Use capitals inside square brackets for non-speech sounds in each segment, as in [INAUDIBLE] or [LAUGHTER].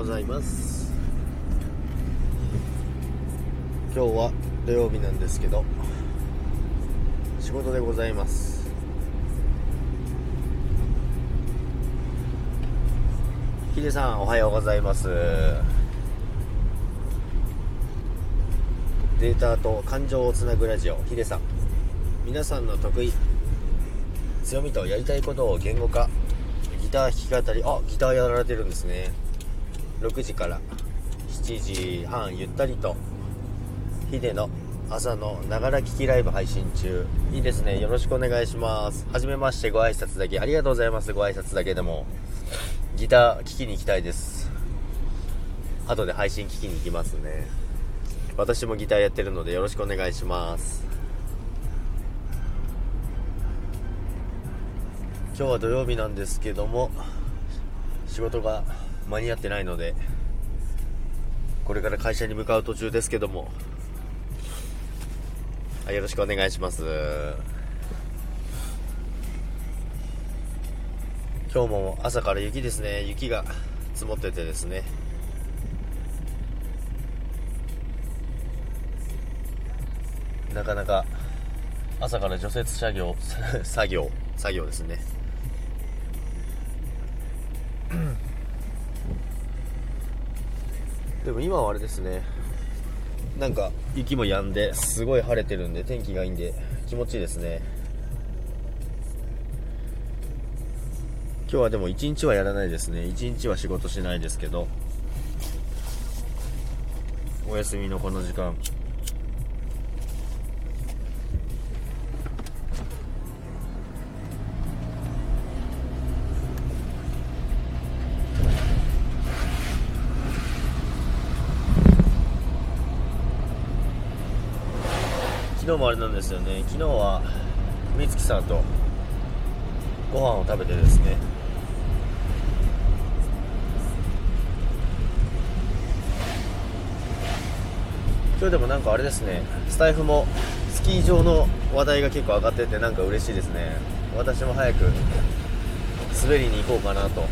ございます。今日は土曜日なんですけど仕事でございます。ヒデさんおはようございます。データと感情をつなぐラジオヒデさん。皆さんの得意強みとやりたいことを言語化。ギター弾き語り。あギターやられてるんですね。6時から7時半ゆったりとヒデの朝のながら聞きライブ配信中。いいですね。よろしくお願いします。はじめましてご挨拶だけ。ありがとうございます。ご挨拶だけでも。ギター聴きに行きたいです。後で配信聞きに行きますね。私もギターやってるのでよろしくお願いします。今日は土曜日なんですけども仕事が間に合ってないのでこれから会社に向かう途中ですけどもよろしくお願いします。今日も朝から雪ですね。雪が積もっててですね。なかなか朝から除雪作業 [LAUGHS] 作業作業ですね。でも今はあれですね。なんか雪も止んですごい晴れてるんで天気がいいんで気持ちいいですね。今日はでも一日はやらないですね。一日は仕事しないですけどお休みのこの時間。ですよね。昨日は美月さんとご飯を食べてですね。今日でもなんかあれですね。スタイフもスキー場の話題が結構上がっててなんか嬉しいですね。私も早く滑りに行こうかなと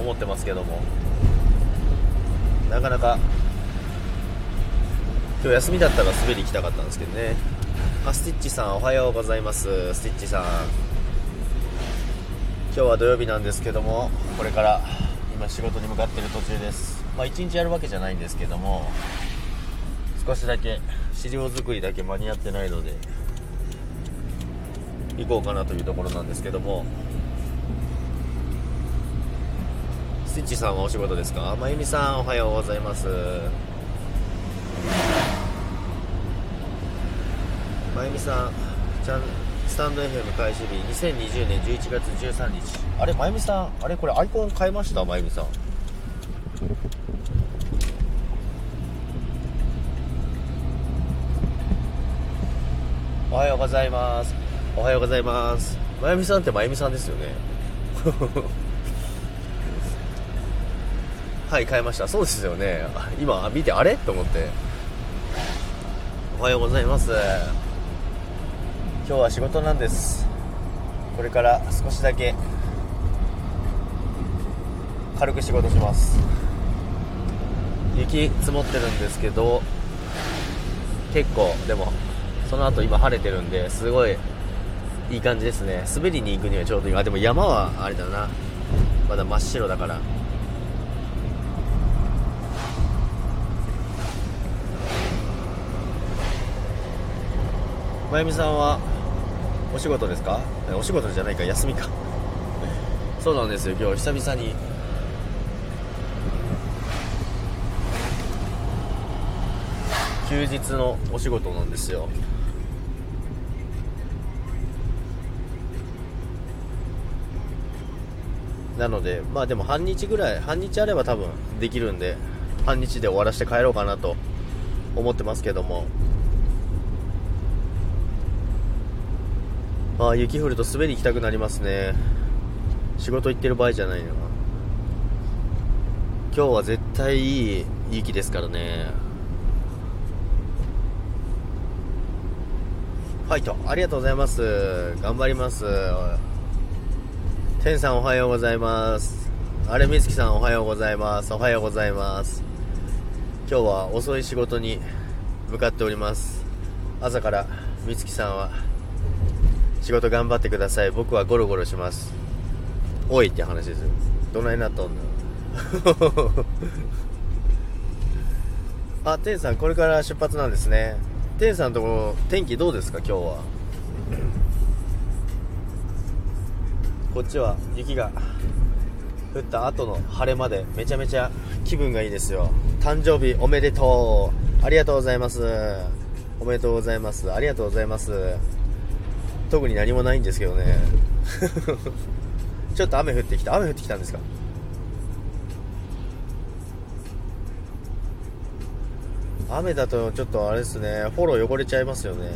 思ってますけども。なかなか今日休みだったら滑り行きたかったんですけどね。あスティッチさんおはようございます。スティッチさん今日は土曜日なんですけどもこれから今仕事に向かってる途中です。まあ一日やるわけじゃないんですけども少しだけ資料作りだけ間に合ってないので行こうかなというところなんですけども。スティッチさんはお仕事ですか？まゆみさんおはようございます。まゆみさんちゃんスタンド FM 開始日2020年11月13日。あれまゆみさんあれこれアイコン変えました？まゆみさん。おはようございます。おはようございます。まゆみさんってまゆみさんですよね。[LAUGHS] はい変えました。そうですよね。今見てあれ？と思って。おはようございます。今日は仕事なんです。これから少しだけ軽く仕事します。雪積もってるんですけど結構でもその後今晴れてるんですごいいい感じですね。滑りに行くにはちょうどいいあでも山はあれだな。まだ真っ白だから。まゆみさんはお仕事ですか？お仕事じゃないか休みか。そうなんですよ。今日久々に。休日のお仕事なんですよ。なのでまあでも半日ぐらい半日あれば多分できるんで半日で終わらせて帰ろうかなと思ってますけども。あ雪降ると滑り行きたくなりますね。仕事行ってる場合じゃないな今日は絶対いい雪ですからね。ファイトありがとうございます。頑張ります。天さんおはようございます。あれみつきさんおはようございます。おはようございます。今日は遅い仕事に向かっております。朝からみつきさんは仕事頑張ってください。僕はゴロゴロします。おいって話ですよ。どないなっとんの？[LAUGHS] あ天さんこれから出発なんですね。天さんのところ天気どうですか？今日は。こっちは雪が降った後の晴れまでめちゃめちゃ気分がいいですよ。誕生日おめでとう。ありがとうございます。おめでとうございます。ありがとうございます。特に何もないんですけどね。[LAUGHS] ちょっと雨降ってきた。雨降ってきたんですか？雨だとちょっとあれですね。フォロー汚れちゃいますよね。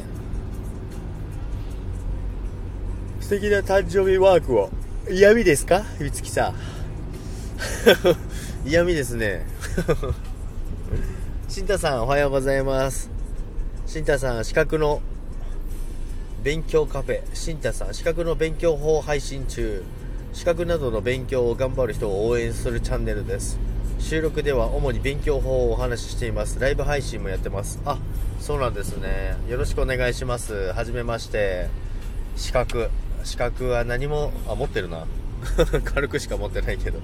素敵な誕生日ワークを。嫌味ですか？みつきさん。[LAUGHS] 嫌味ですね。[LAUGHS] 新太さんおはようございます。新太さん資格の勉強カフェ新太さん資格の勉強法配信中。資格などの勉強を頑張る人を応援するチャンネルです。収録では主に勉強法をお話ししています。ライブ配信もやってます。あそうなんですね。よろしくお願いします。はじめまして。資格。資格は何もあ持ってるな。[LAUGHS] 軽くしか持ってないけど。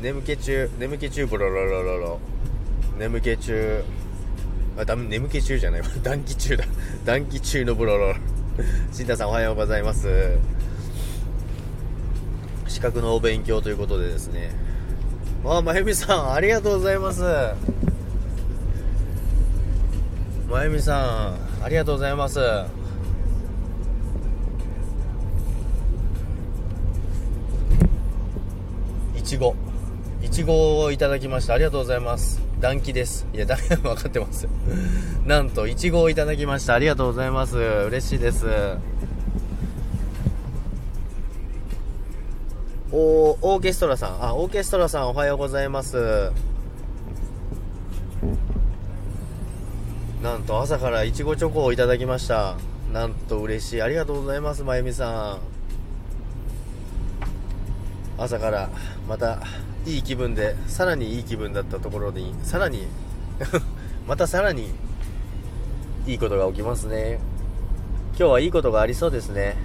眠気中眠気中ブロロロロロ眠気中。あだ眠気中じゃない。[LAUGHS] 暖気中だ。暖気中のブロロ。ロ [LAUGHS] 新田さんおはようございます。資格のお勉強ということでですね。あまゆみさんありがとうございます。まゆみさんありがとうございます。いちご。いちごをいただきました。ありがとうございます。暖気です。いやだ [LAUGHS] 分かってます。なんといちごをいただきました。ありがとうございます。嬉しいです。おオーケストラさん。あオーケストラさんおはようございます。なんと朝からいちごチョコをいただきました。なんと嬉しい。ありがとうございますまゆみさん。朝からまたいい気分でさらにいい気分だったところにさらに [LAUGHS] またさらにいいことが起きますね。今日はいいことがありそうですね。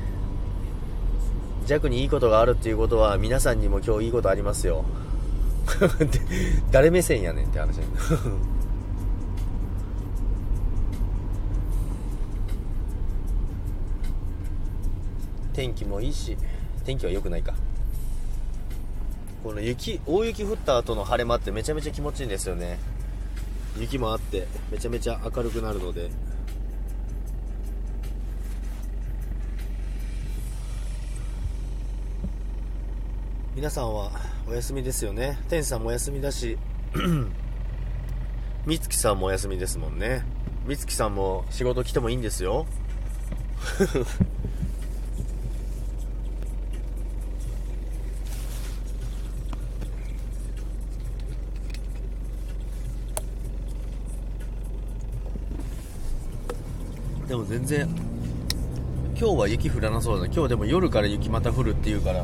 弱にいいことがあるっていうことは皆さんにも今日いいことありますよ。[LAUGHS] 誰目線やねんって話 [LAUGHS] 天気もいいし天気は良くないか。この雪大雪降った後の晴れ間ってめちゃめちゃ気持ちいいんですよね。雪もあってめちゃめちゃ明るくなるので。皆さんはお休みですよね。天さんもお休みだし [CLEARS THROAT] 美月さんもお休みですもんね。美月さんも仕事来てもいいんですよ。[LAUGHS] でも全然今日は雪降らなそうだ今日でも夜から雪また降るっていうから。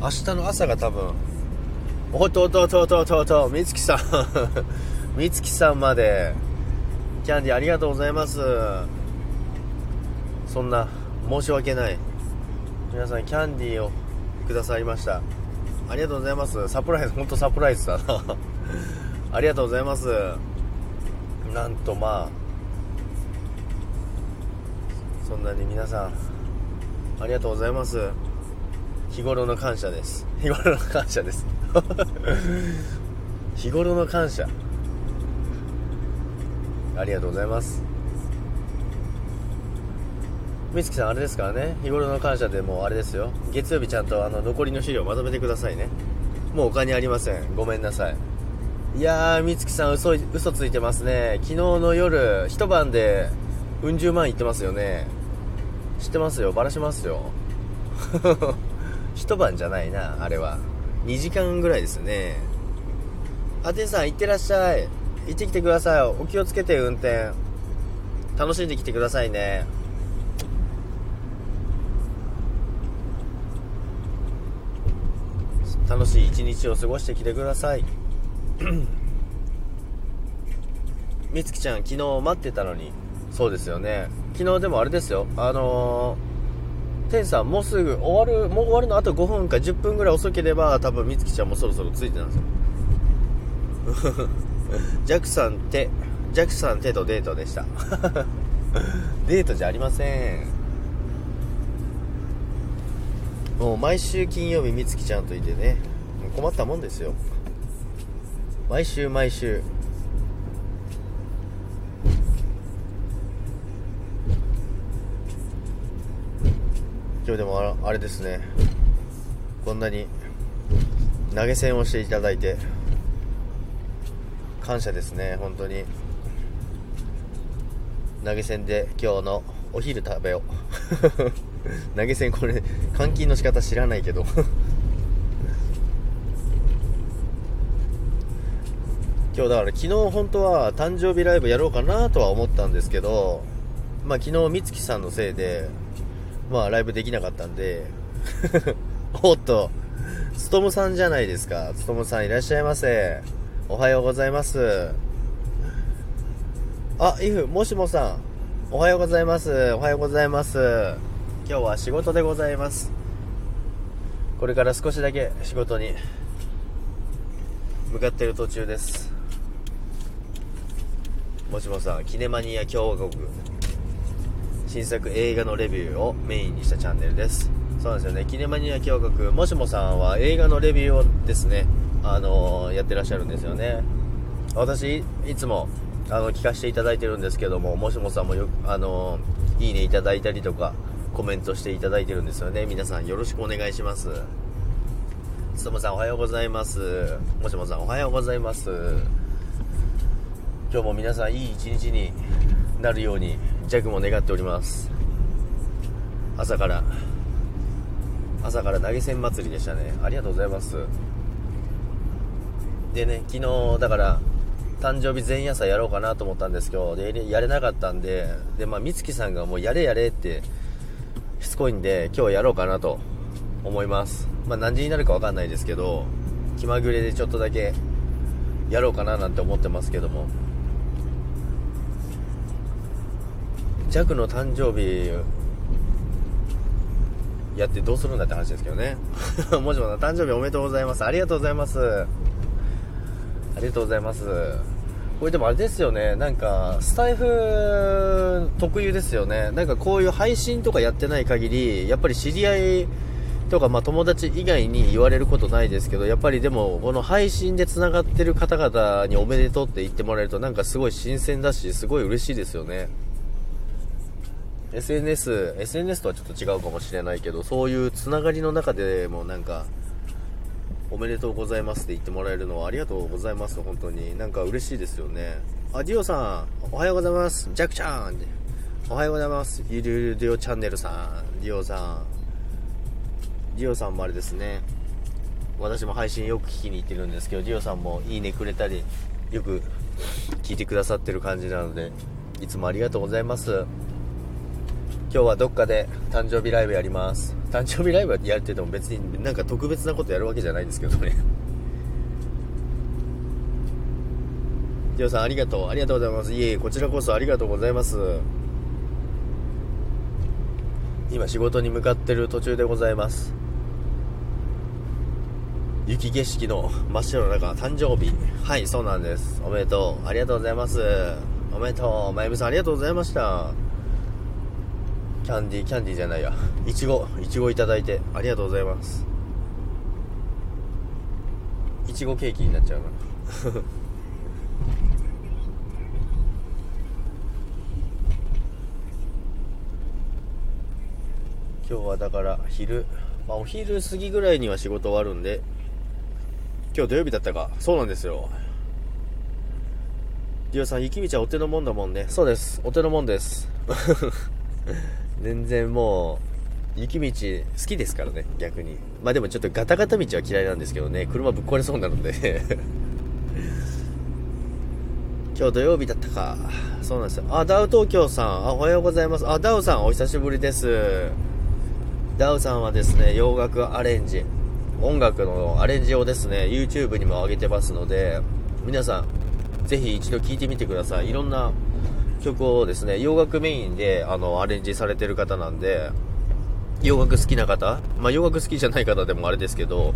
明日の朝が多分おっとおっとおっとっとっとっと美月さん。[LAUGHS] 美月さんまで。キャンディーありがとうございます。そんな申し訳ない。皆さんキャンディーをくださいました。ありがとうございます。サプライズ本当サプライズだな。[LAUGHS] ありがとうございます。なんとまあそんなに皆さんありがとうございます。日頃の感謝です。日頃の感謝です。[LAUGHS] 日頃の感謝。ありがとうございます。美月さんあれですからね。日頃の感謝でもうあれですよ。月曜日ちゃんとあの残りの資料まとめてくださいね。もうお金ありません。ごめんなさい。いやー美月さん嘘嘘ついてますね。昨日の夜一晩でうん十万いってますよね。知ってますよ。バラしますよ。[LAUGHS] 一晩じゃないなあれは。2時間ぐらいですね。あてさん行ってらっしゃい。行ってきてください。お気をつけて運転。楽しんできてくださいね。楽しい一日を過ごしてきてください。みつきちゃん昨日待ってたのに。そうですよね。昨日でもあれですよ。あのー、天さんもうすぐ終わるもう終わるのあと5分か10分ぐらい遅ければ多分みつきちゃんもそろそろついてたんですよ。[LAUGHS] ジャクさん手ジャクさん手とデートでした。[LAUGHS] デートじゃありません。もう毎週金曜日みつきちゃんといてね。困ったもんですよ。毎週毎週。今日でもあれですね。こんなに投げ銭をしていただいて感謝ですね本当に。投げ銭で今日のお昼食べよう [LAUGHS] 投げ銭これ換金の仕方知らないけど。[LAUGHS] 今日だから昨日本当は誕生日ライブやろうかなとは思ったんですけどまあ昨日美月さんのせいでまあライブできなかったんで [LAUGHS] おっとつとむさんじゃないですか。つとむさんいらっしゃいませ。おはようございます。あイフもしもさん。おはようございます。おはようございます。今日は仕事でございます。これから少しだけ仕事に向かっている途中です。もしもさんキネマニア共和国。新作映画のレビューをメインにしたチャンネルです。そうなんですよね。キネマニア共和国もしもさんは映画のレビューをですねあのー、やってらっしゃるんですよね。私いつもあの聞かせていただいてるんですけどももしもさんもよあのー、いいねいただいたりとかコメントしていただいてるんですよね。皆さんよろしくお願いします。つともさんおはようございます。もしもさんおはようございます。今日も皆さんいい一日になるように弱も願っております。朝から朝から投げ銭祭りでしたね。ありがとうございます。でね昨日だから誕生日前夜祭やろうかなと思ったんですけどでやれなかったんででまあ美月さんがもうやれやれってしつこいんで今日やろうかなと思います。まあ何時になるか分かんないですけど気まぐれでちょっとだけやろうかななんて思ってますけども。弱の誕生日やってどうするんだって話ですけどね。[LAUGHS] もしも誕生日おめでとうございます。ありがとうございます。ありがとうございます。これでもあれですよね。なんかスタイフ特有ですよね。なんかこういう配信とかやってない限りやっぱり知り合いとか、まあ、友達以外に言われることないですけどやっぱりでもこの配信でつながってる方々におめでとうって言ってもらえるとなんかすごい新鮮だしすごい嬉しいですよね。SNS、SNS とはちょっと違うかもしれないけど、そういうつながりの中でもなんか、おめでとうございますって言ってもらえるのはありがとうございます、本当に。なんか嬉しいですよね。あ、ディオさん、おはようございます。ジャクちゃん。おはようございます。ゆるゆるディオチャンネルさん。ディオさん。ディオさんもあれですね。私も配信よく聞きに行ってるんですけど、ディオさんもいいねくれたり、よく聞いてくださってる感じなので、いつもありがとうございます。今日はどっかで誕生日ライブやります。誕生日ライブやってても別になんか特別なことやるわけじゃないんですけどね。ジオさんありがとう。ありがとうございます。いえこちらこそありがとうございます。今仕事に向かってる途中でございます。雪景色の真っ白の中誕生日。はいそうなんです。おめでとう。ありがとうございます。おめでとう。まゆみさんありがとうございました。キャンディーキャンディーじゃないや。いちごいちごいただいてありがとうございます。いちごケーキになっちゃうな。[LAUGHS] 今日はだから昼、まあ、お昼過ぎぐらいには仕事終わるんで今日土曜日だったか。そうなんですよ。リオさん雪道はお手のもんだもんね。そうです。お手のもんです。[LAUGHS] 全然もう、雪道好きですからね、逆に。まあでもちょっとガタガタ道は嫌いなんですけどね、車ぶっ壊れそうなるんで [LAUGHS] 今日土曜日だったか。そうなんですよ。あ、ダウ東京さん。あ、おはようございます。あ、ダウさん、お久しぶりです。ダウさんはですね、洋楽アレンジ。音楽のアレンジをですね YouTube にも上げてますので皆さんぜひ一度聴いてみてくださいいろんな曲をですね洋楽メインであのアレンジされてる方なんで洋楽好きな方、まあ、洋楽好きじゃない方でもあれですけど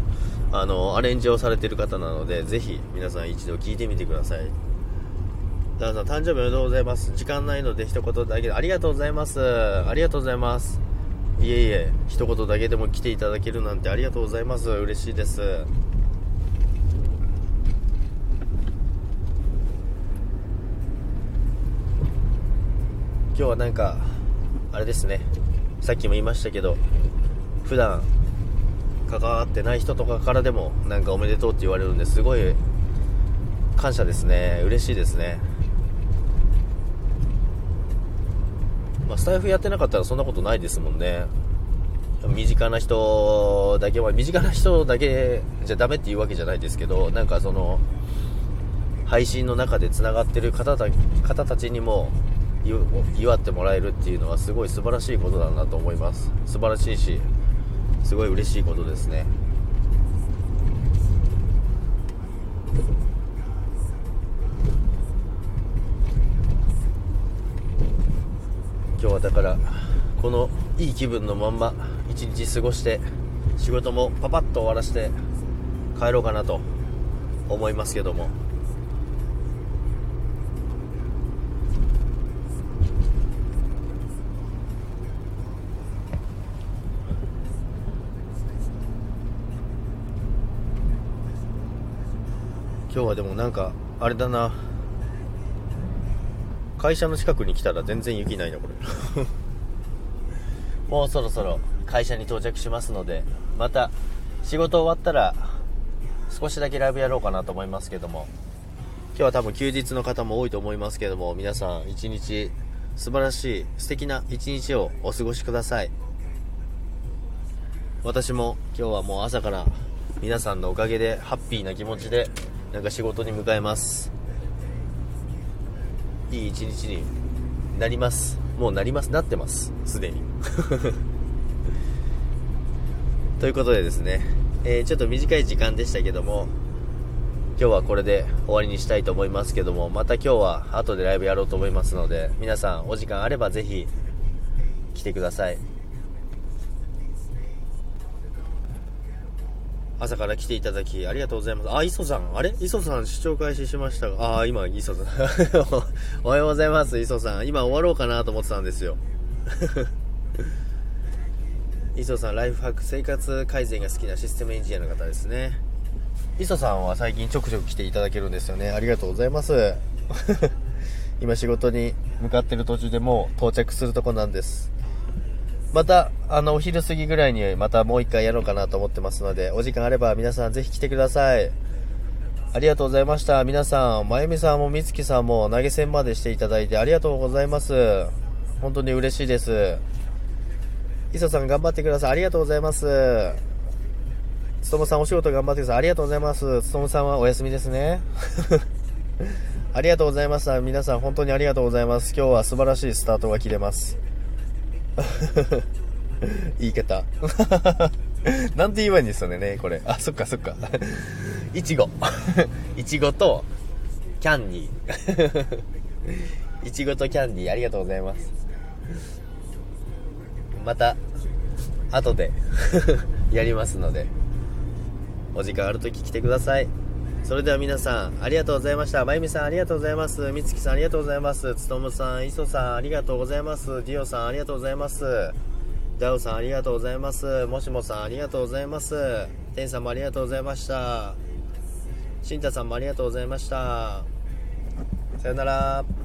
あのアレンジをされてる方なのでぜひ皆さん一度聴いてみてください。ダンさん誕生日おめでとうございます。時間ないので一言だけ。でありがとうございます。ありがとうございます。いえいえ一言だけでも来ていただけるなんてありがとうございます。嬉しいです。今日はなんかあれですね。さっきも言いましたけど普段関わってない人とかからでもなんかおめでとうって言われるんですごい感謝ですね。嬉しいですね。まあ、スタイフやってなかったらそんなことないですもんね。身近な人だけは身近な人だけじゃダメっていうわけじゃないですけどなんかその配信の中でつながってる方た方たちにも祝ってもらえるっていうのはすごい素晴らしいことだなと思います。素晴らしいしすごい嬉しいことですね。今日はだからこのいい気分のまんま一日過ごして仕事もパパッと終わらせて帰ろうかなと思いますけども。今日はでもなんかあれだな。会社の近くに来たら全然雪ないなこれ。[LAUGHS] もうそろそろ会社に到着しますのでまた仕事終わったら少しだけライブやろうかなと思いますけども。今日は多分休日の方も多いと思いますけども皆さん一日素晴らしい素敵な一日をお過ごしください。私も今日はもう朝から皆さんのおかげでハッピーな気持ちでなんか仕事に向かいます。いい一日になります。もうなります。なってます。すでに。[LAUGHS] ということでですね、えー、ちょっと短い時間でしたけども今日はこれで終わりにしたいと思いますけどもまた今日は後でライブやろうと思いますので皆さんお時間あればぜひ来てください。朝から来ていただきありがとうございます。あ、磯さん。あれ？磯さん視聴開始しましたが。あ、今、磯さん。[LAUGHS] おはようございます、磯さん。今終わろうかなと思ってたんですよ。[LAUGHS] 磯さん、ライフハック、生活改善が好きなシステムエンジニアの方ですね。磯さんは最近ちょくちょく来ていただけるんですよね。ありがとうございます。[LAUGHS] 今仕事に向かってる途中でもう到着するとこなんです。また、あの、お昼過ぎぐらいにまたもう一回やろうかなと思ってますので、お時間あれば皆さんぜひ来てください。ありがとうございました。皆さん、まゆみさんもみつきさんも投げ銭までしていただいてありがとうございます。本当に嬉しいです。磯さん頑張ってください。ありがとうございます。つともさんお仕事頑張ってください。ありがとうございます。つともさんはお休みですね。[LAUGHS] ありがとうございました。皆さん本当にありがとうございます。今日は素晴らしいスタートが切れます。[LAUGHS] 言い方。[LAUGHS] なんて言えばいいんですよね、これ。あ、そっかそっか。[LAUGHS] いちご。いちごと、キャンディー。いちごとキャンディー、ありがとうございます。また、後でやりますので、お時間あるとき来てください。それでは皆さん、ありがとうございました。まゆみさん、ありがとうございます。みつきさん、ありがとうございます。つとむさん、いそさん、ありがとうございます。ディオさん、ありがとうございます。ダウさん、ありがとうございます。もしもさん、ありがとうございます。てんさんもありがとうございました。しんたさんもありがとうございました。さよなら。